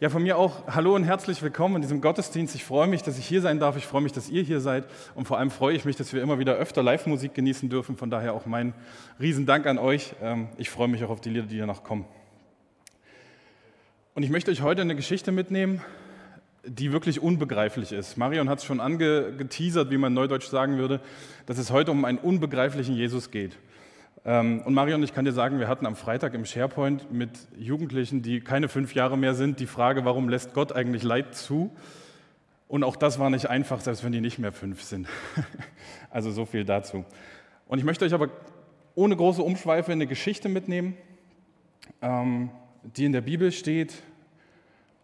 Ja, von mir auch hallo und herzlich willkommen in diesem Gottesdienst. Ich freue mich, dass ich hier sein darf. Ich freue mich, dass ihr hier seid. Und vor allem freue ich mich, dass wir immer wieder öfter Live-Musik genießen dürfen. Von daher auch mein Riesendank an euch. Ähm, ich freue mich auch auf die Lieder, die danach kommen. Und ich möchte euch heute eine Geschichte mitnehmen, die wirklich unbegreiflich ist. Marion hat es schon angeteasert, wie man neudeutsch sagen würde, dass es heute um einen unbegreiflichen Jesus geht. Ähm, und Marion, ich kann dir sagen, wir hatten am Freitag im SharePoint mit Jugendlichen, die keine fünf Jahre mehr sind, die Frage, warum lässt Gott eigentlich Leid zu? Und auch das war nicht einfach, selbst wenn die nicht mehr fünf sind. also so viel dazu. Und ich möchte euch aber ohne große Umschweife eine Geschichte mitnehmen, ähm, die in der Bibel steht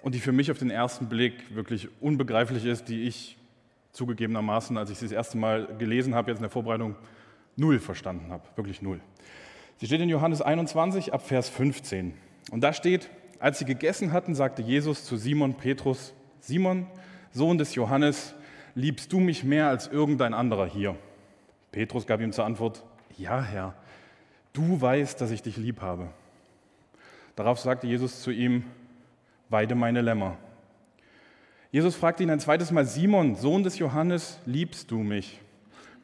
und die für mich auf den ersten Blick wirklich unbegreiflich ist, die ich zugegebenermaßen, als ich sie das erste Mal gelesen habe, jetzt in der Vorbereitung, null verstanden habe, wirklich null. Sie steht in Johannes 21 ab Vers 15. Und da steht, als sie gegessen hatten, sagte Jesus zu Simon Petrus, Simon, Sohn des Johannes, liebst du mich mehr als irgendein anderer hier? Petrus gab ihm zur Antwort, ja Herr, du weißt, dass ich dich lieb habe. Darauf sagte Jesus zu ihm, weide meine Lämmer. Jesus fragte ihn ein zweites Mal, Simon, Sohn des Johannes, liebst du mich?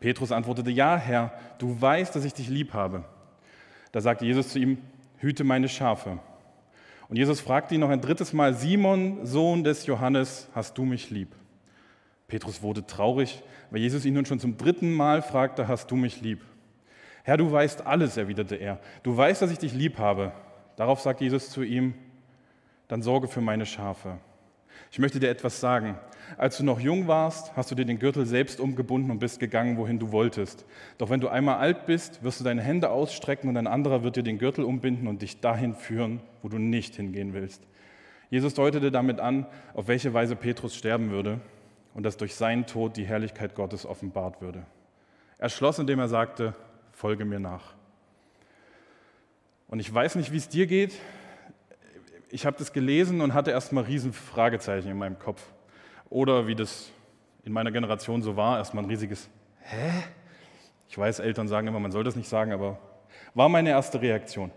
Petrus antwortete, ja Herr, du weißt, dass ich dich lieb habe. Da sagte Jesus zu ihm, hüte meine Schafe. Und Jesus fragte ihn noch ein drittes Mal, Simon, Sohn des Johannes, hast du mich lieb? Petrus wurde traurig, weil Jesus ihn nun schon zum dritten Mal fragte, hast du mich lieb? Herr, du weißt alles, erwiderte er. Du weißt, dass ich dich lieb habe. Darauf sagte Jesus zu ihm, dann sorge für meine Schafe. Ich möchte dir etwas sagen. Als du noch jung warst, hast du dir den Gürtel selbst umgebunden und bist gegangen, wohin du wolltest. Doch wenn du einmal alt bist, wirst du deine Hände ausstrecken und ein anderer wird dir den Gürtel umbinden und dich dahin führen, wo du nicht hingehen willst. Jesus deutete damit an, auf welche Weise Petrus sterben würde und dass durch seinen Tod die Herrlichkeit Gottes offenbart würde. Er schloss, indem er sagte, folge mir nach. Und ich weiß nicht, wie es dir geht. Ich habe das gelesen und hatte erstmal riesen Fragezeichen in meinem Kopf. Oder wie das in meiner Generation so war, erstmal ein riesiges Hä? Ich weiß, Eltern sagen immer, man soll das nicht sagen, aber war meine erste Reaktion.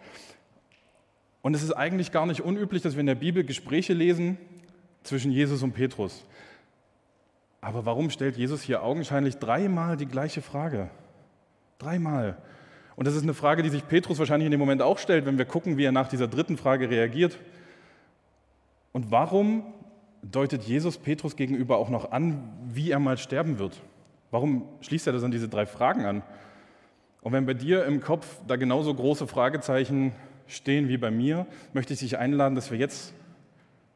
Und es ist eigentlich gar nicht unüblich, dass wir in der Bibel Gespräche lesen zwischen Jesus und Petrus. Aber warum stellt Jesus hier augenscheinlich dreimal die gleiche Frage? Dreimal. Und das ist eine Frage, die sich Petrus wahrscheinlich in dem Moment auch stellt, wenn wir gucken, wie er nach dieser dritten Frage reagiert. Und warum deutet Jesus Petrus gegenüber auch noch an, wie er mal sterben wird. Warum schließt er das an diese drei Fragen an? Und wenn bei dir im Kopf da genauso große Fragezeichen stehen wie bei mir, möchte ich dich einladen, dass wir jetzt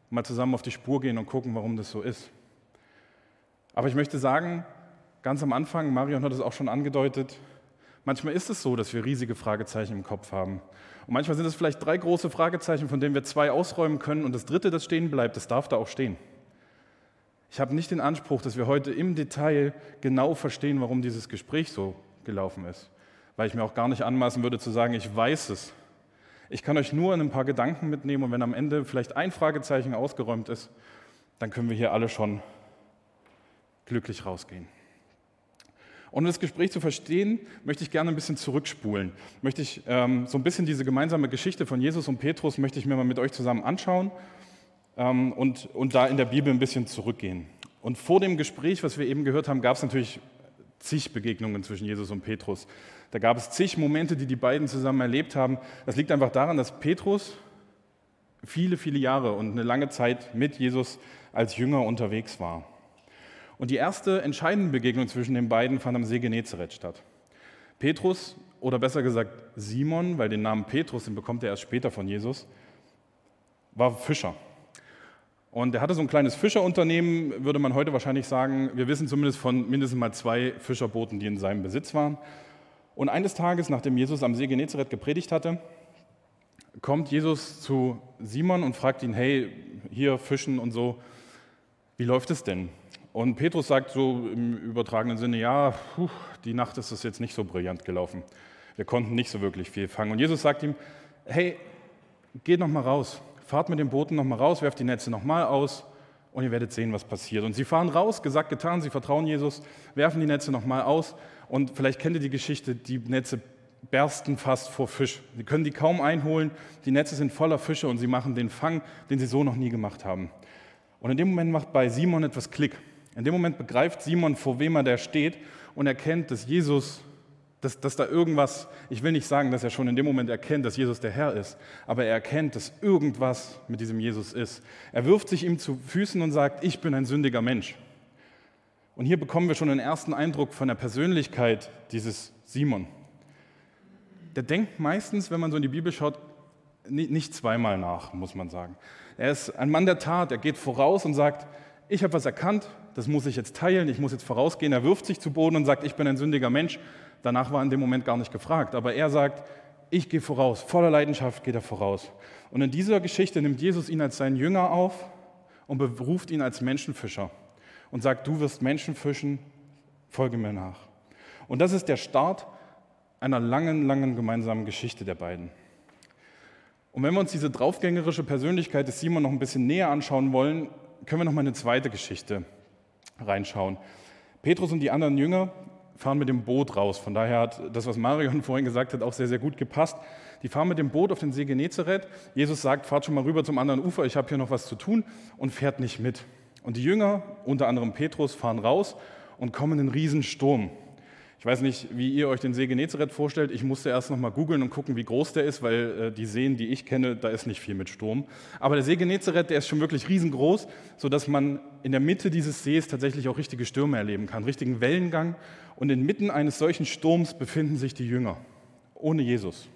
mal zusammen auf die Spur gehen und gucken, warum das so ist. Aber ich möchte sagen, ganz am Anfang, Marion hat es auch schon angedeutet, manchmal ist es so, dass wir riesige Fragezeichen im Kopf haben. Und manchmal sind es vielleicht drei große Fragezeichen, von denen wir zwei ausräumen können und das dritte, das stehen bleibt, das darf da auch stehen. Ich habe nicht den Anspruch, dass wir heute im Detail genau verstehen, warum dieses Gespräch so gelaufen ist, weil ich mir auch gar nicht anmaßen würde zu sagen, ich weiß es. Ich kann euch nur in ein paar Gedanken mitnehmen und wenn am Ende vielleicht ein Fragezeichen ausgeräumt ist, dann können wir hier alle schon glücklich rausgehen. Und um das Gespräch zu verstehen, möchte ich gerne ein bisschen zurückspulen. Möchte ich ähm, so ein bisschen diese gemeinsame Geschichte von Jesus und Petrus möchte ich mir mal mit euch zusammen anschauen ähm, und, und da in der Bibel ein bisschen zurückgehen. Und vor dem Gespräch, was wir eben gehört haben, gab es natürlich zig Begegnungen zwischen Jesus und Petrus. Da gab es zig Momente, die die beiden zusammen erlebt haben. Das liegt einfach daran, dass Petrus viele, viele Jahre und eine lange Zeit mit Jesus als Jünger unterwegs war. Und die erste entscheidende Begegnung zwischen den beiden fand am See Genezareth statt. Petrus, oder besser gesagt Simon, weil den Namen Petrus, den bekommt er erst später von Jesus, war Fischer. Und er hatte so ein kleines Fischerunternehmen, würde man heute wahrscheinlich sagen. Wir wissen zumindest von mindestens mal zwei Fischerbooten, die in seinem Besitz waren. Und eines Tages, nachdem Jesus am See Genezareth gepredigt hatte, kommt Jesus zu Simon und fragt ihn, hey, hier Fischen und so, wie läuft es denn? Und Petrus sagt so im übertragenen Sinne, ja, puh, die Nacht ist es jetzt nicht so brillant gelaufen. Wir konnten nicht so wirklich viel fangen. Und Jesus sagt ihm, hey, geht noch mal raus, fahrt mit dem Booten noch mal raus, werft die Netze noch mal aus und ihr werdet sehen, was passiert. Und sie fahren raus, gesagt, getan, sie vertrauen Jesus, werfen die Netze noch mal aus und vielleicht kennt ihr die Geschichte, die Netze bersten fast vor Fisch. Sie können die kaum einholen, die Netze sind voller Fische und sie machen den Fang, den sie so noch nie gemacht haben. Und in dem Moment macht bei Simon etwas Klick. In dem Moment begreift Simon, vor wem er da steht und erkennt, dass Jesus, dass, dass da irgendwas, ich will nicht sagen, dass er schon in dem Moment erkennt, dass Jesus der Herr ist, aber er erkennt, dass irgendwas mit diesem Jesus ist. Er wirft sich ihm zu Füßen und sagt, ich bin ein sündiger Mensch. Und hier bekommen wir schon einen ersten Eindruck von der Persönlichkeit dieses Simon. Der denkt meistens, wenn man so in die Bibel schaut, nicht zweimal nach, muss man sagen. Er ist ein Mann der Tat, er geht voraus und sagt, ich habe was erkannt, das muss ich jetzt teilen, ich muss jetzt vorausgehen. Er wirft sich zu Boden und sagt, ich bin ein sündiger Mensch. Danach war in dem Moment gar nicht gefragt, aber er sagt, ich gehe voraus, voller Leidenschaft geht er voraus. Und in dieser Geschichte nimmt Jesus ihn als seinen Jünger auf und beruft ihn als Menschenfischer und sagt, du wirst Menschen fischen, folge mir nach. Und das ist der Start einer langen, langen gemeinsamen Geschichte der beiden. Und wenn wir uns diese draufgängerische Persönlichkeit des Simon noch ein bisschen näher anschauen wollen, können wir noch mal eine zweite Geschichte reinschauen. Petrus und die anderen Jünger fahren mit dem Boot raus. Von daher hat das, was Marion vorhin gesagt hat, auch sehr, sehr gut gepasst. Die fahren mit dem Boot auf den See Genezareth. Jesus sagt, fahrt schon mal rüber zum anderen Ufer, ich habe hier noch was zu tun und fährt nicht mit. Und die Jünger, unter anderem Petrus, fahren raus und kommen in einen Riesensturm. Ich weiß nicht, wie ihr euch den See Genezareth vorstellt. Ich musste erst noch mal googeln und gucken, wie groß der ist, weil äh, die Seen, die ich kenne, da ist nicht viel mit Sturm. Aber der See Genezareth, der ist schon wirklich riesengroß, sodass man in der Mitte dieses Sees tatsächlich auch richtige Stürme erleben kann, richtigen Wellengang. Und inmitten eines solchen Sturms befinden sich die Jünger, ohne Jesus.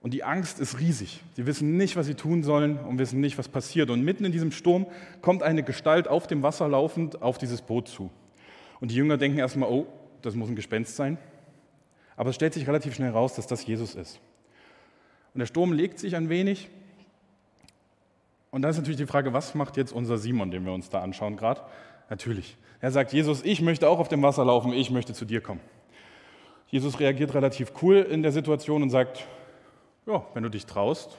Und die Angst ist riesig. Sie wissen nicht, was sie tun sollen und wissen nicht, was passiert. Und mitten in diesem Sturm kommt eine Gestalt auf dem Wasser laufend auf dieses Boot zu. Und die Jünger denken erstmal, oh, das muss ein Gespenst sein. Aber es stellt sich relativ schnell raus, dass das Jesus ist. Und der Sturm legt sich ein wenig. Und da ist natürlich die Frage, was macht jetzt unser Simon, den wir uns da anschauen gerade? Natürlich. Er sagt, Jesus, ich möchte auch auf dem Wasser laufen, ich möchte zu dir kommen. Jesus reagiert relativ cool in der Situation und sagt, ja, wenn du dich traust,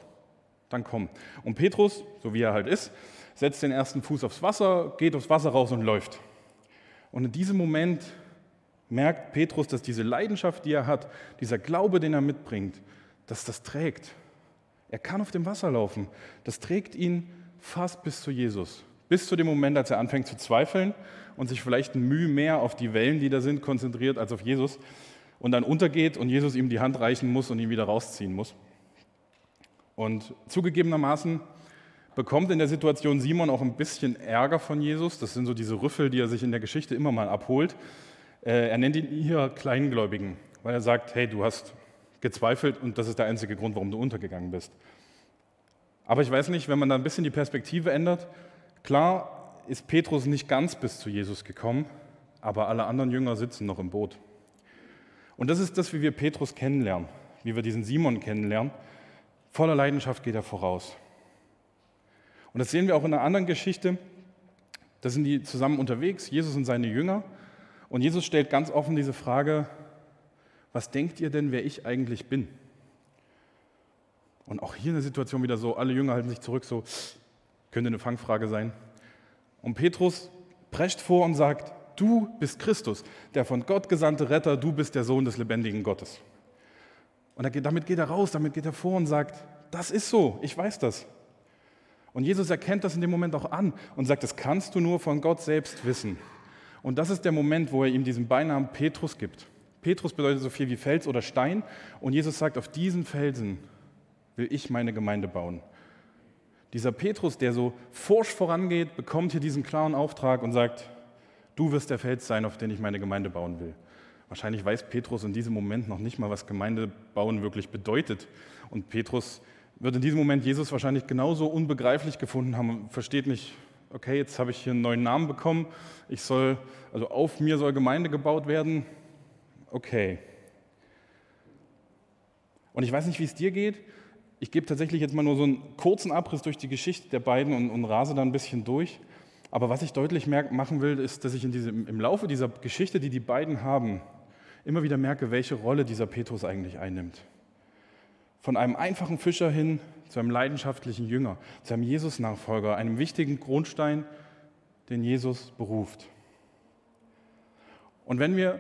dann komm. Und Petrus, so wie er halt ist, setzt den ersten Fuß aufs Wasser, geht aufs Wasser raus und läuft. Und in diesem Moment merkt Petrus, dass diese Leidenschaft, die er hat, dieser Glaube, den er mitbringt, dass das trägt. Er kann auf dem Wasser laufen. Das trägt ihn fast bis zu Jesus. Bis zu dem Moment, als er anfängt zu zweifeln und sich vielleicht Mühe mehr auf die Wellen, die da sind, konzentriert als auf Jesus und dann untergeht und Jesus ihm die Hand reichen muss und ihn wieder rausziehen muss. Und zugegebenermaßen bekommt in der Situation Simon auch ein bisschen Ärger von Jesus. Das sind so diese Rüffel, die er sich in der Geschichte immer mal abholt. Äh, er nennt ihn hier Kleingläubigen, weil er sagt, hey, du hast gezweifelt und das ist der einzige Grund, warum du untergegangen bist. Aber ich weiß nicht, wenn man da ein bisschen die Perspektive ändert, klar ist Petrus nicht ganz bis zu Jesus gekommen, aber alle anderen Jünger sitzen noch im Boot. Und das ist das, wie wir Petrus kennenlernen, wie wir diesen Simon kennenlernen. Voller Leidenschaft geht er voraus. Und das sehen wir auch in einer anderen Geschichte. Da sind die zusammen unterwegs, Jesus und seine Jünger. Und Jesus stellt ganz offen diese Frage, was denkt ihr denn, wer ich eigentlich bin? Und auch hier eine Situation wieder so, alle Jünger halten sich zurück, so, könnte eine Fangfrage sein. Und Petrus prescht vor und sagt, du bist Christus, der von Gott gesandte Retter, du bist der Sohn des lebendigen Gottes. Und damit geht er raus, damit geht er vor und sagt, das ist so, ich weiß das. Und Jesus erkennt das in dem Moment auch an und sagt, das kannst du nur von Gott selbst wissen. Und das ist der Moment, wo er ihm diesen Beinamen Petrus gibt. Petrus bedeutet so viel wie Fels oder Stein. Und Jesus sagt, auf diesen Felsen will ich meine Gemeinde bauen. Dieser Petrus, der so forsch vorangeht, bekommt hier diesen klaren Auftrag und sagt, du wirst der Fels sein, auf den ich meine Gemeinde bauen will. Wahrscheinlich weiß Petrus in diesem Moment noch nicht mal, was Gemeinde bauen wirklich bedeutet. Und Petrus wird in diesem Moment Jesus wahrscheinlich genauso unbegreiflich gefunden haben, versteht nicht, okay, jetzt habe ich hier einen neuen Namen bekommen, ich soll, also auf mir soll Gemeinde gebaut werden, okay. Und ich weiß nicht, wie es dir geht. Ich gebe tatsächlich jetzt mal nur so einen kurzen Abriss durch die Geschichte der beiden und, und rase da ein bisschen durch. Aber was ich deutlich machen will, ist, dass ich in diesem, im Laufe dieser Geschichte, die die beiden haben, immer wieder merke, welche Rolle dieser Petrus eigentlich einnimmt. Von einem einfachen Fischer hin zu einem leidenschaftlichen Jünger, zu einem Jesus-Nachfolger, einem wichtigen Grundstein, den Jesus beruft. Und wenn wir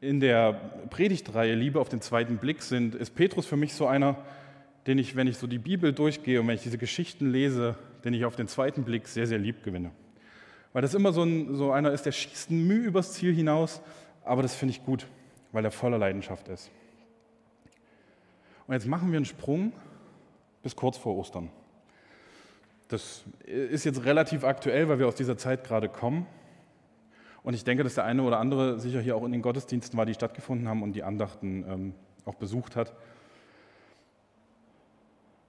in der Predigtreihe Liebe auf den zweiten Blick sind, ist Petrus für mich so einer, den ich, wenn ich so die Bibel durchgehe und wenn ich diese Geschichten lese, den ich auf den zweiten Blick sehr, sehr lieb gewinne. Weil das immer so, ein, so einer ist, der schießt Mühe übers Ziel hinaus, aber das finde ich gut, weil er voller Leidenschaft ist. Und jetzt machen wir einen Sprung bis kurz vor Ostern. Das ist jetzt relativ aktuell, weil wir aus dieser Zeit gerade kommen. Und ich denke, dass der eine oder andere sicher hier auch in den Gottesdiensten war, die stattgefunden haben und die Andachten ähm, auch besucht hat.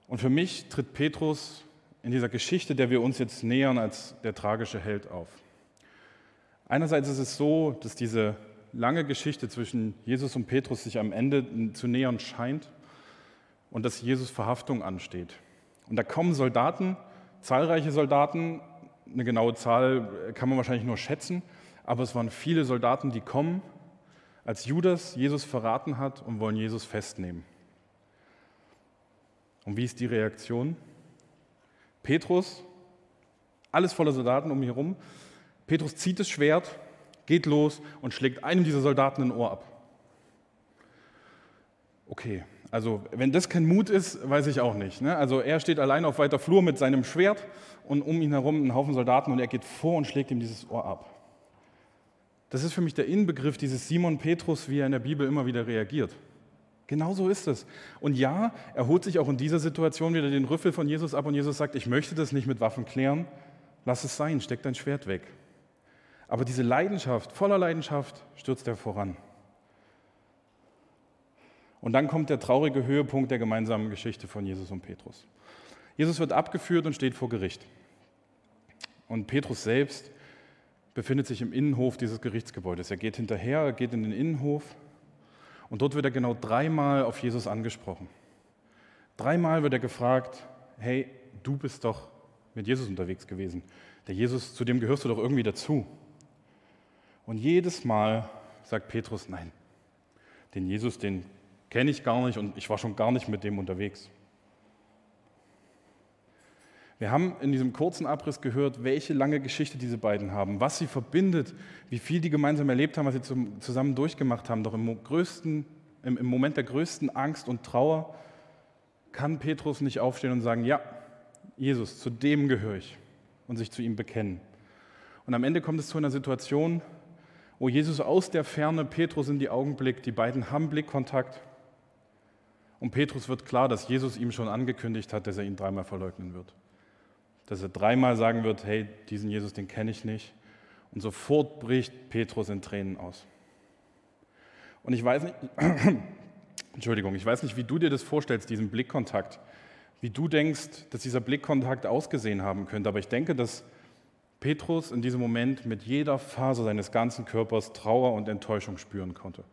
Und für mich tritt Petrus in dieser Geschichte, der wir uns jetzt nähern, als der tragische Held auf. Einerseits ist es so, dass diese lange Geschichte zwischen Jesus und Petrus sich am Ende zu nähern scheint und dass Jesus Verhaftung ansteht. Und da kommen Soldaten, zahlreiche Soldaten, eine genaue Zahl kann man wahrscheinlich nur schätzen, aber es waren viele Soldaten, die kommen, als Judas Jesus verraten hat und wollen Jesus festnehmen. Und wie ist die Reaktion? Petrus, alles voller Soldaten um ihn herum. Petrus zieht das Schwert, geht los und schlägt einem dieser Soldaten ein Ohr ab. Okay, also wenn das kein Mut ist, weiß ich auch nicht. Ne? Also er steht allein auf weiter Flur mit seinem Schwert und um ihn herum ein Haufen Soldaten und er geht vor und schlägt ihm dieses Ohr ab. Das ist für mich der Inbegriff dieses Simon Petrus, wie er in der Bibel immer wieder reagiert. Genau so ist es. Und ja, er holt sich auch in dieser Situation wieder den Rüffel von Jesus ab und Jesus sagt, ich möchte das nicht mit Waffen klären, lass es sein, steck dein Schwert weg. Aber diese Leidenschaft, voller Leidenschaft, stürzt er voran. Und dann kommt der traurige Höhepunkt der gemeinsamen Geschichte von Jesus und Petrus. Jesus wird abgeführt und steht vor Gericht. Und Petrus selbst befindet sich im Innenhof dieses Gerichtsgebäudes. Er geht hinterher, er geht in den Innenhof und dort wird er genau dreimal auf Jesus angesprochen. Dreimal wird er gefragt, hey, du bist doch mit Jesus unterwegs gewesen. Der Jesus, zu dem gehörst du doch irgendwie dazu. Und jedes Mal sagt Petrus, nein, den Jesus, den kenne ich gar nicht und ich war schon gar nicht mit dem unterwegs. Wir haben in diesem kurzen Abriss gehört, welche lange Geschichte diese beiden haben, was sie verbindet, wie viel die gemeinsam erlebt haben, was sie zusammen durchgemacht haben. Doch im, größten, im Moment der größten Angst und Trauer kann Petrus nicht aufstehen und sagen, ja, Jesus, zu dem gehöre ich und sich zu ihm bekennen. Und am Ende kommt es zu einer Situation, wo Jesus aus der Ferne Petrus in die Augen blickt, die beiden haben Blickkontakt und Petrus wird klar, dass Jesus ihm schon angekündigt hat, dass er ihn dreimal verleugnen wird dass er dreimal sagen wird, hey, diesen Jesus, den kenne ich nicht. Und sofort bricht Petrus in Tränen aus. Und ich weiß nicht, Entschuldigung, ich weiß nicht, wie du dir das vorstellst, diesen Blickkontakt, wie du denkst, dass dieser Blickkontakt ausgesehen haben könnte. Aber ich denke, dass Petrus in diesem Moment mit jeder Phase seines ganzen Körpers Trauer und Enttäuschung spüren konnte.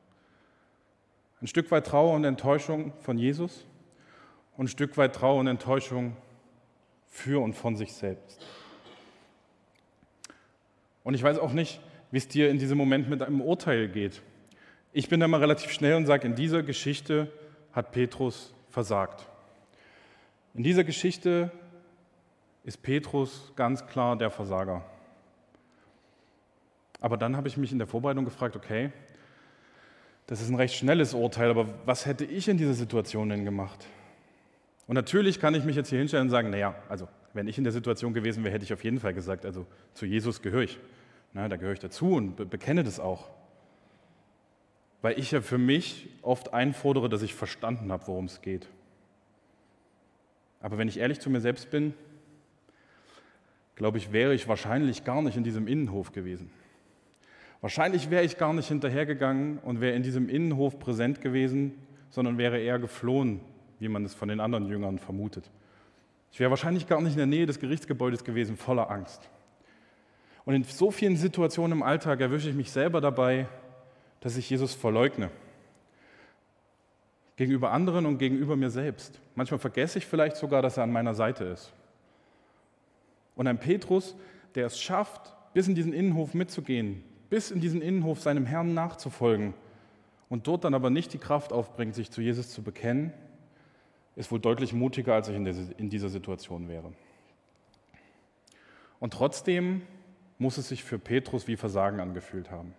Ein Stück weit Trauer und Enttäuschung von Jesus und ein Stück weit Trauer und Enttäuschung für und von sich selbst. Und ich weiß auch nicht, wie es dir in diesem Moment mit einem Urteil geht. Ich bin da mal relativ schnell und sage, in dieser Geschichte hat Petrus versagt. In dieser Geschichte ist Petrus ganz klar der Versager. Aber dann habe ich mich in der Vorbereitung gefragt, okay, das ist ein recht schnelles Urteil, aber was hätte ich in dieser Situation denn gemacht? Und natürlich kann ich mich jetzt hier hinstellen und sagen, naja, also wenn ich in der Situation gewesen wäre, hätte ich auf jeden Fall gesagt, also zu Jesus gehöre ich. Na, da gehöre ich dazu und be bekenne das auch. Weil ich ja für mich oft einfordere, dass ich verstanden habe, worum es geht. Aber wenn ich ehrlich zu mir selbst bin, glaube ich, wäre ich wahrscheinlich gar nicht in diesem Innenhof gewesen. Wahrscheinlich wäre ich gar nicht hinterhergegangen und wäre in diesem Innenhof präsent gewesen, sondern wäre eher geflohen wie man es von den anderen Jüngern vermutet. Ich wäre wahrscheinlich gar nicht in der Nähe des Gerichtsgebäudes gewesen, voller Angst. Und in so vielen Situationen im Alltag erwische ich mich selber dabei, dass ich Jesus verleugne. Gegenüber anderen und gegenüber mir selbst. Manchmal vergesse ich vielleicht sogar, dass er an meiner Seite ist. Und ein Petrus, der es schafft, bis in diesen Innenhof mitzugehen, bis in diesen Innenhof seinem Herrn nachzufolgen und dort dann aber nicht die Kraft aufbringt, sich zu Jesus zu bekennen, ist wohl deutlich mutiger, als ich in dieser Situation wäre. Und trotzdem muss es sich für Petrus wie Versagen angefühlt haben.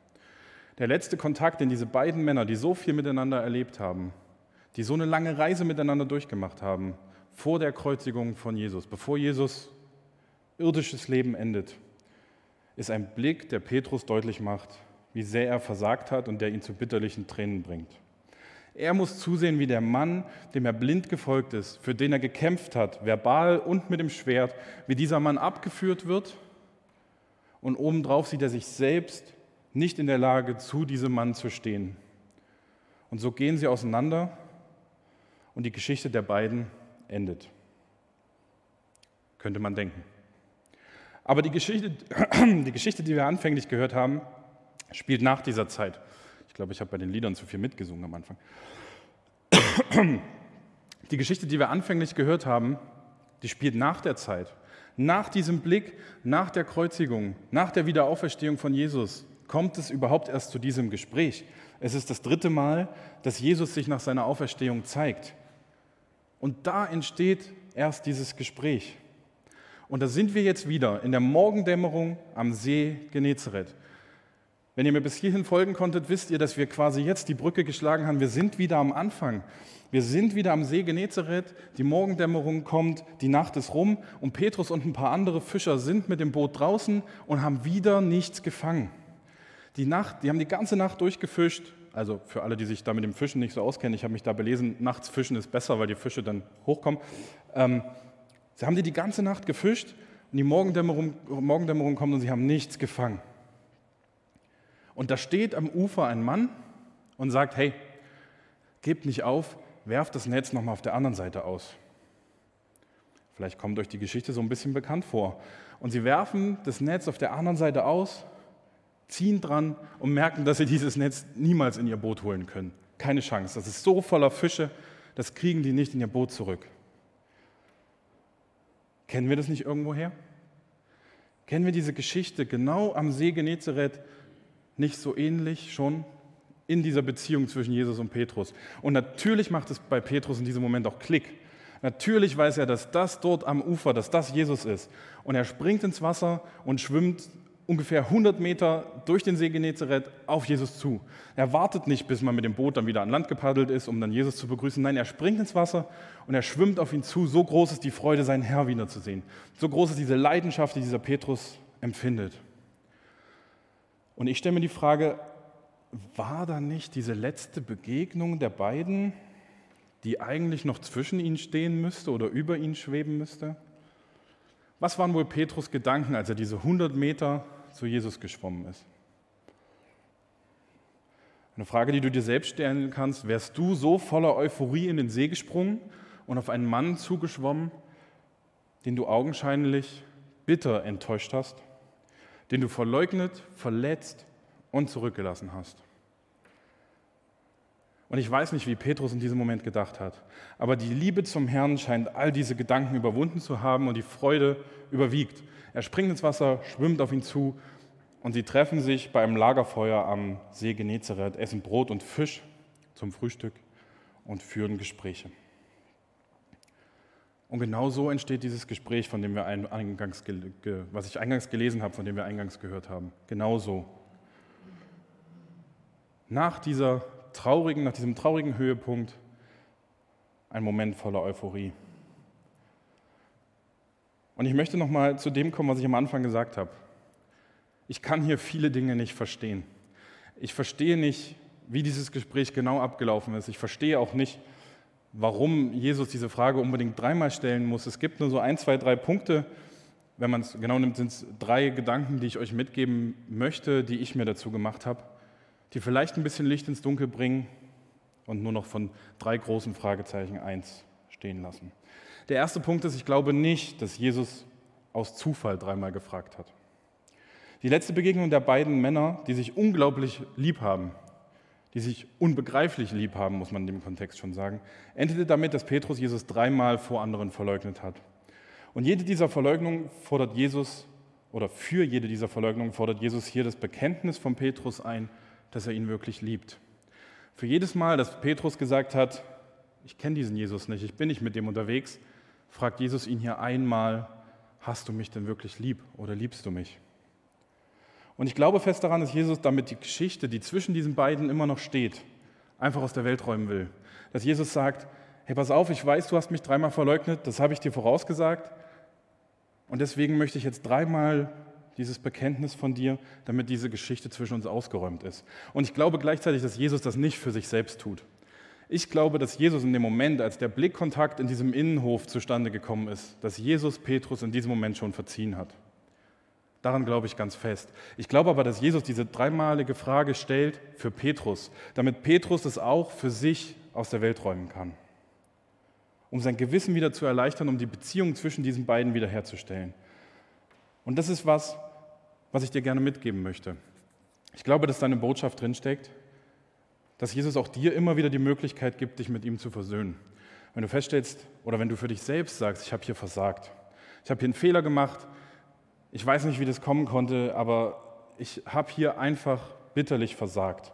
Der letzte Kontakt, den diese beiden Männer, die so viel miteinander erlebt haben, die so eine lange Reise miteinander durchgemacht haben, vor der Kreuzigung von Jesus, bevor Jesus irdisches Leben endet, ist ein Blick, der Petrus deutlich macht, wie sehr er versagt hat und der ihn zu bitterlichen Tränen bringt. Er muss zusehen, wie der Mann, dem er blind gefolgt ist, für den er gekämpft hat, verbal und mit dem Schwert, wie dieser Mann abgeführt wird. Und obendrauf sieht er sich selbst nicht in der Lage, zu diesem Mann zu stehen. Und so gehen sie auseinander und die Geschichte der beiden endet. Könnte man denken. Aber die Geschichte, die Geschichte, die wir anfänglich gehört haben, spielt nach dieser Zeit. Ich glaube, ich habe bei den Liedern zu viel mitgesungen am Anfang. Die Geschichte, die wir anfänglich gehört haben, die spielt nach der Zeit. Nach diesem Blick, nach der Kreuzigung, nach der Wiederauferstehung von Jesus, kommt es überhaupt erst zu diesem Gespräch. Es ist das dritte Mal, dass Jesus sich nach seiner Auferstehung zeigt. Und da entsteht erst dieses Gespräch. Und da sind wir jetzt wieder in der Morgendämmerung am See Genezareth. Wenn ihr mir bis hierhin folgen konntet, wisst ihr, dass wir quasi jetzt die Brücke geschlagen haben. Wir sind wieder am Anfang. Wir sind wieder am See Genezareth. Die Morgendämmerung kommt, die Nacht ist rum und Petrus und ein paar andere Fischer sind mit dem Boot draußen und haben wieder nichts gefangen. Die Nacht, die haben die ganze Nacht durchgefischt. Also für alle, die sich da mit dem Fischen nicht so auskennen, ich habe mich da belesen, nachts fischen ist besser, weil die Fische dann hochkommen. Ähm, Sie haben die die ganze Nacht gefischt und die Morgendämmerung, Morgendämmerung kommt und sie haben nichts gefangen. Und da steht am Ufer ein Mann und sagt, hey, gebt nicht auf, werft das Netz nochmal auf der anderen Seite aus. Vielleicht kommt euch die Geschichte so ein bisschen bekannt vor. Und sie werfen das Netz auf der anderen Seite aus, ziehen dran und merken, dass sie dieses Netz niemals in ihr Boot holen können. Keine Chance. Das ist so voller Fische, das kriegen die nicht in ihr Boot zurück. Kennen wir das nicht irgendwoher? Kennen wir diese Geschichte genau am See Genezareth nicht so ähnlich schon in dieser Beziehung zwischen Jesus und Petrus? Und natürlich macht es bei Petrus in diesem Moment auch Klick. Natürlich weiß er, dass das dort am Ufer, dass das Jesus ist. Und er springt ins Wasser und schwimmt ungefähr 100 Meter durch den See Genezareth auf Jesus zu. Er wartet nicht, bis man mit dem Boot dann wieder an Land gepaddelt ist, um dann Jesus zu begrüßen. Nein, er springt ins Wasser und er schwimmt auf ihn zu. So groß ist die Freude, seinen Herr wiederzusehen. So groß ist diese Leidenschaft, die dieser Petrus empfindet. Und ich stelle mir die Frage, war da nicht diese letzte Begegnung der beiden, die eigentlich noch zwischen ihnen stehen müsste oder über ihn schweben müsste? Was waren wohl Petrus Gedanken, als er diese 100 Meter zu Jesus geschwommen ist? Eine Frage, die du dir selbst stellen kannst, wärst du so voller Euphorie in den See gesprungen und auf einen Mann zugeschwommen, den du augenscheinlich bitter enttäuscht hast, den du verleugnet, verletzt und zurückgelassen hast? Und ich weiß nicht, wie Petrus in diesem Moment gedacht hat. Aber die Liebe zum Herrn scheint all diese Gedanken überwunden zu haben und die Freude überwiegt. Er springt ins Wasser, schwimmt auf ihn zu und sie treffen sich bei einem Lagerfeuer am See Genezareth, essen Brot und Fisch zum Frühstück und führen Gespräche. Und genau so entsteht dieses Gespräch, von dem wir eingangs, was ich eingangs gelesen habe, von dem wir eingangs gehört haben. Genau so. Nach dieser traurigen, nach diesem traurigen Höhepunkt ein Moment voller Euphorie. Und ich möchte noch mal zu dem kommen, was ich am Anfang gesagt habe. Ich kann hier viele Dinge nicht verstehen. Ich verstehe nicht, wie dieses Gespräch genau abgelaufen ist. Ich verstehe auch nicht, warum Jesus diese Frage unbedingt dreimal stellen muss. Es gibt nur so ein, zwei, drei Punkte. Wenn man es genau nimmt, sind es drei Gedanken, die ich euch mitgeben möchte, die ich mir dazu gemacht habe die vielleicht ein bisschen Licht ins Dunkel bringen und nur noch von drei großen Fragezeichen eins stehen lassen. Der erste Punkt ist, ich glaube nicht, dass Jesus aus Zufall dreimal gefragt hat. Die letzte Begegnung der beiden Männer, die sich unglaublich lieb haben, die sich unbegreiflich lieb haben, muss man in dem Kontext schon sagen, endete damit, dass Petrus Jesus dreimal vor anderen verleugnet hat. Und jede dieser Verleugnungen fordert Jesus, oder für jede dieser Verleugnungen fordert Jesus hier das Bekenntnis von Petrus ein, dass er ihn wirklich liebt. Für jedes Mal, dass Petrus gesagt hat, ich kenne diesen Jesus nicht, ich bin nicht mit dem unterwegs, fragt Jesus ihn hier einmal, hast du mich denn wirklich lieb oder liebst du mich? Und ich glaube fest daran, dass Jesus damit die Geschichte, die zwischen diesen beiden immer noch steht, einfach aus der Welt räumen will. Dass Jesus sagt, hey, pass auf, ich weiß, du hast mich dreimal verleugnet, das habe ich dir vorausgesagt. Und deswegen möchte ich jetzt dreimal dieses Bekenntnis von dir, damit diese Geschichte zwischen uns ausgeräumt ist. Und ich glaube gleichzeitig, dass Jesus das nicht für sich selbst tut. Ich glaube, dass Jesus in dem Moment, als der Blickkontakt in diesem Innenhof zustande gekommen ist, dass Jesus Petrus in diesem Moment schon verziehen hat. Daran glaube ich ganz fest. Ich glaube aber, dass Jesus diese dreimalige Frage stellt für Petrus, damit Petrus es auch für sich aus der Welt räumen kann. Um sein Gewissen wieder zu erleichtern, um die Beziehung zwischen diesen beiden wiederherzustellen. Und das ist was, was ich dir gerne mitgeben möchte. Ich glaube, dass deine Botschaft drinsteckt, dass Jesus auch dir immer wieder die Möglichkeit gibt, dich mit ihm zu versöhnen. Wenn du feststellst oder wenn du für dich selbst sagst, ich habe hier versagt, ich habe hier einen Fehler gemacht, ich weiß nicht, wie das kommen konnte, aber ich habe hier einfach bitterlich versagt,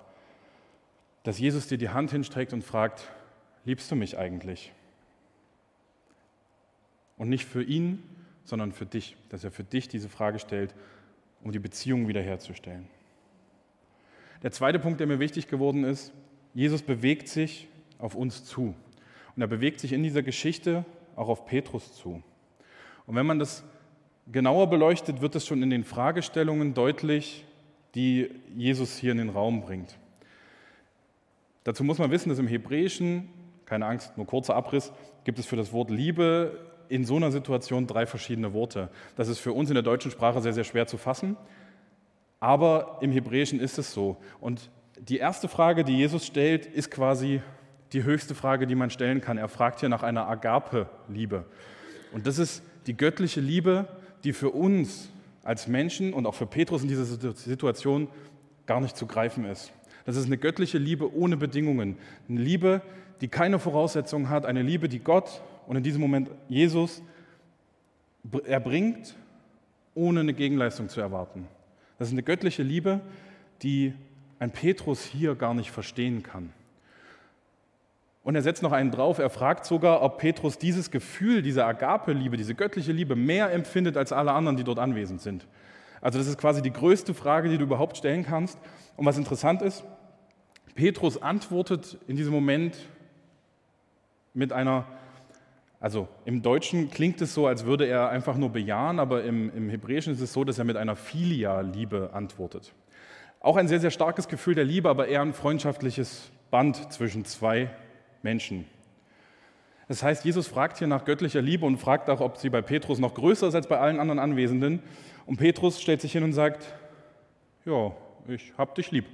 dass Jesus dir die Hand hinstreckt und fragt, liebst du mich eigentlich? Und nicht für ihn, sondern für dich, dass er für dich diese Frage stellt, um die Beziehung wiederherzustellen. Der zweite Punkt, der mir wichtig geworden ist, Jesus bewegt sich auf uns zu. Und er bewegt sich in dieser Geschichte auch auf Petrus zu. Und wenn man das genauer beleuchtet, wird es schon in den Fragestellungen deutlich, die Jesus hier in den Raum bringt. Dazu muss man wissen, dass im Hebräischen, keine Angst, nur kurzer Abriss, gibt es für das Wort Liebe in so einer Situation drei verschiedene Worte. Das ist für uns in der deutschen Sprache sehr, sehr schwer zu fassen, aber im Hebräischen ist es so. Und die erste Frage, die Jesus stellt, ist quasi die höchste Frage, die man stellen kann. Er fragt hier nach einer Agape-Liebe. Und das ist die göttliche Liebe, die für uns als Menschen und auch für Petrus in dieser Situation gar nicht zu greifen ist. Das ist eine göttliche Liebe ohne Bedingungen. Eine Liebe, die keine Voraussetzungen hat. Eine Liebe, die Gott und in diesem Moment Jesus erbringt, ohne eine Gegenleistung zu erwarten. Das ist eine göttliche Liebe, die ein Petrus hier gar nicht verstehen kann. Und er setzt noch einen drauf, er fragt sogar, ob Petrus dieses Gefühl, diese Agape-Liebe, diese göttliche Liebe mehr empfindet als alle anderen, die dort anwesend sind. Also das ist quasi die größte Frage, die du überhaupt stellen kannst. Und was interessant ist, Petrus antwortet in diesem Moment mit einer also im Deutschen klingt es so, als würde er einfach nur bejahen, aber im, im Hebräischen ist es so, dass er mit einer Filia-Liebe antwortet. Auch ein sehr, sehr starkes Gefühl der Liebe, aber eher ein freundschaftliches Band zwischen zwei Menschen. Das heißt, Jesus fragt hier nach göttlicher Liebe und fragt auch, ob sie bei Petrus noch größer ist als bei allen anderen Anwesenden. Und Petrus stellt sich hin und sagt, ja, ich hab dich lieb.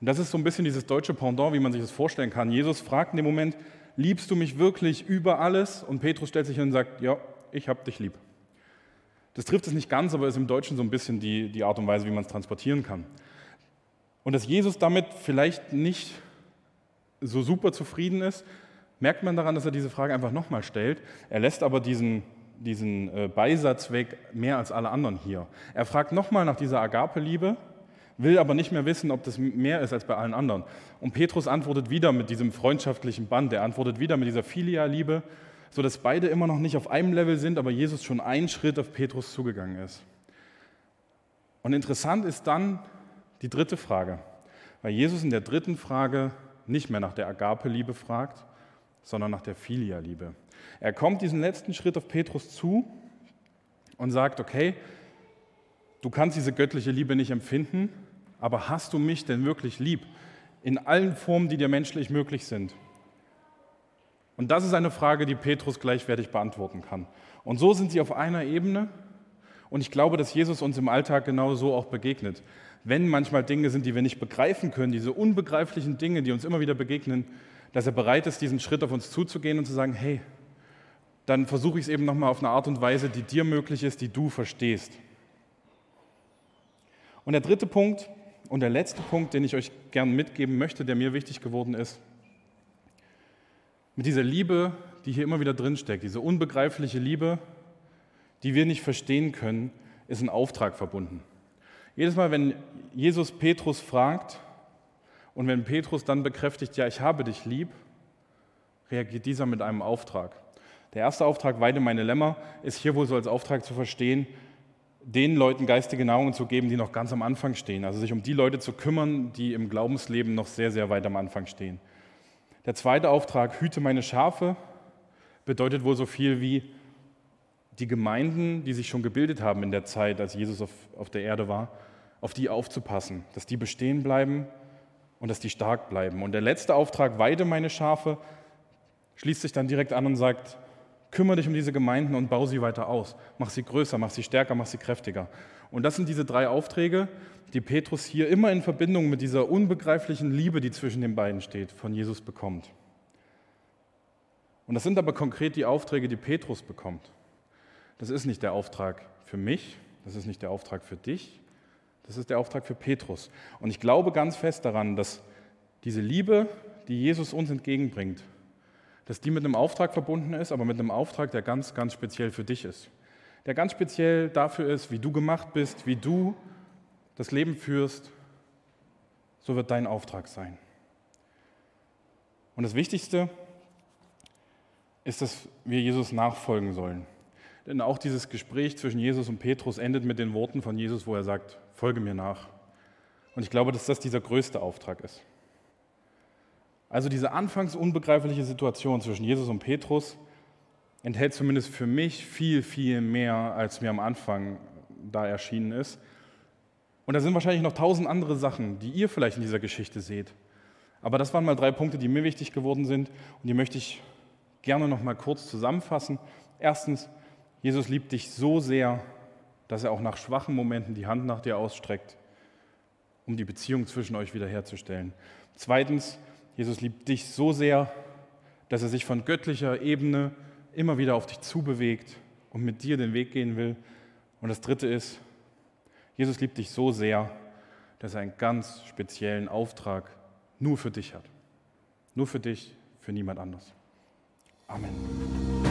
Und das ist so ein bisschen dieses deutsche Pendant, wie man sich das vorstellen kann. Jesus fragt in dem Moment, liebst du mich wirklich über alles? Und Petrus stellt sich hin und sagt, ja, ich habe dich lieb. Das trifft es nicht ganz, aber ist im Deutschen so ein bisschen die, die Art und Weise, wie man es transportieren kann. Und dass Jesus damit vielleicht nicht so super zufrieden ist, merkt man daran, dass er diese Frage einfach nochmal stellt. Er lässt aber diesen, diesen äh, Beisatz weg mehr als alle anderen hier. Er fragt nochmal nach dieser Agape-Liebe will aber nicht mehr wissen, ob das mehr ist als bei allen anderen. Und Petrus antwortet wieder mit diesem freundschaftlichen Band, er antwortet wieder mit dieser Filia-Liebe, sodass beide immer noch nicht auf einem Level sind, aber Jesus schon einen Schritt auf Petrus zugegangen ist. Und interessant ist dann die dritte Frage, weil Jesus in der dritten Frage nicht mehr nach der Agape-Liebe fragt, sondern nach der Filia-Liebe. Er kommt diesen letzten Schritt auf Petrus zu und sagt, okay, du kannst diese göttliche Liebe nicht empfinden, aber hast du mich denn wirklich lieb? In allen Formen, die dir menschlich möglich sind. Und das ist eine Frage, die Petrus gleichwertig beantworten kann. Und so sind sie auf einer Ebene. Und ich glaube, dass Jesus uns im Alltag genau so auch begegnet. Wenn manchmal Dinge sind, die wir nicht begreifen können, diese unbegreiflichen Dinge, die uns immer wieder begegnen, dass er bereit ist, diesen Schritt auf uns zuzugehen und zu sagen, hey, dann versuche ich es eben nochmal auf eine Art und Weise, die dir möglich ist, die du verstehst. Und der dritte Punkt, und der letzte Punkt, den ich euch gern mitgeben möchte, der mir wichtig geworden ist, mit dieser Liebe, die hier immer wieder drinsteckt, diese unbegreifliche Liebe, die wir nicht verstehen können, ist ein Auftrag verbunden. Jedes Mal, wenn Jesus Petrus fragt und wenn Petrus dann bekräftigt, ja, ich habe dich lieb, reagiert dieser mit einem Auftrag. Der erste Auftrag, weide meine Lämmer, ist hier wohl so als Auftrag zu verstehen, den Leuten geistige Nahrung zu geben, die noch ganz am Anfang stehen. Also sich um die Leute zu kümmern, die im Glaubensleben noch sehr, sehr weit am Anfang stehen. Der zweite Auftrag, hüte meine Schafe, bedeutet wohl so viel wie die Gemeinden, die sich schon gebildet haben in der Zeit, als Jesus auf, auf der Erde war, auf die aufzupassen, dass die bestehen bleiben und dass die stark bleiben. Und der letzte Auftrag, weide meine Schafe, schließt sich dann direkt an und sagt, kümmere dich um diese Gemeinden und baue sie weiter aus. Mach sie größer, mach sie stärker, mach sie kräftiger. Und das sind diese drei Aufträge, die Petrus hier immer in Verbindung mit dieser unbegreiflichen Liebe, die zwischen den beiden steht, von Jesus bekommt. Und das sind aber konkret die Aufträge, die Petrus bekommt. Das ist nicht der Auftrag für mich, das ist nicht der Auftrag für dich, das ist der Auftrag für Petrus. Und ich glaube ganz fest daran, dass diese Liebe, die Jesus uns entgegenbringt, dass die mit einem Auftrag verbunden ist, aber mit einem Auftrag, der ganz, ganz speziell für dich ist. Der ganz speziell dafür ist, wie du gemacht bist, wie du das Leben führst, so wird dein Auftrag sein. Und das Wichtigste ist, dass wir Jesus nachfolgen sollen. Denn auch dieses Gespräch zwischen Jesus und Petrus endet mit den Worten von Jesus, wo er sagt, folge mir nach. Und ich glaube, dass das dieser größte Auftrag ist. Also diese anfangs unbegreifliche Situation zwischen Jesus und Petrus enthält zumindest für mich viel, viel mehr, als mir am Anfang da erschienen ist. Und da sind wahrscheinlich noch tausend andere Sachen, die ihr vielleicht in dieser Geschichte seht. Aber das waren mal drei Punkte, die mir wichtig geworden sind und die möchte ich gerne noch mal kurz zusammenfassen. Erstens, Jesus liebt dich so sehr, dass er auch nach schwachen Momenten die Hand nach dir ausstreckt, um die Beziehung zwischen euch wiederherzustellen. Zweitens, Jesus liebt dich so sehr, dass er sich von göttlicher Ebene immer wieder auf dich zubewegt und mit dir den Weg gehen will. Und das Dritte ist, Jesus liebt dich so sehr, dass er einen ganz speziellen Auftrag nur für dich hat. Nur für dich, für niemand anders. Amen.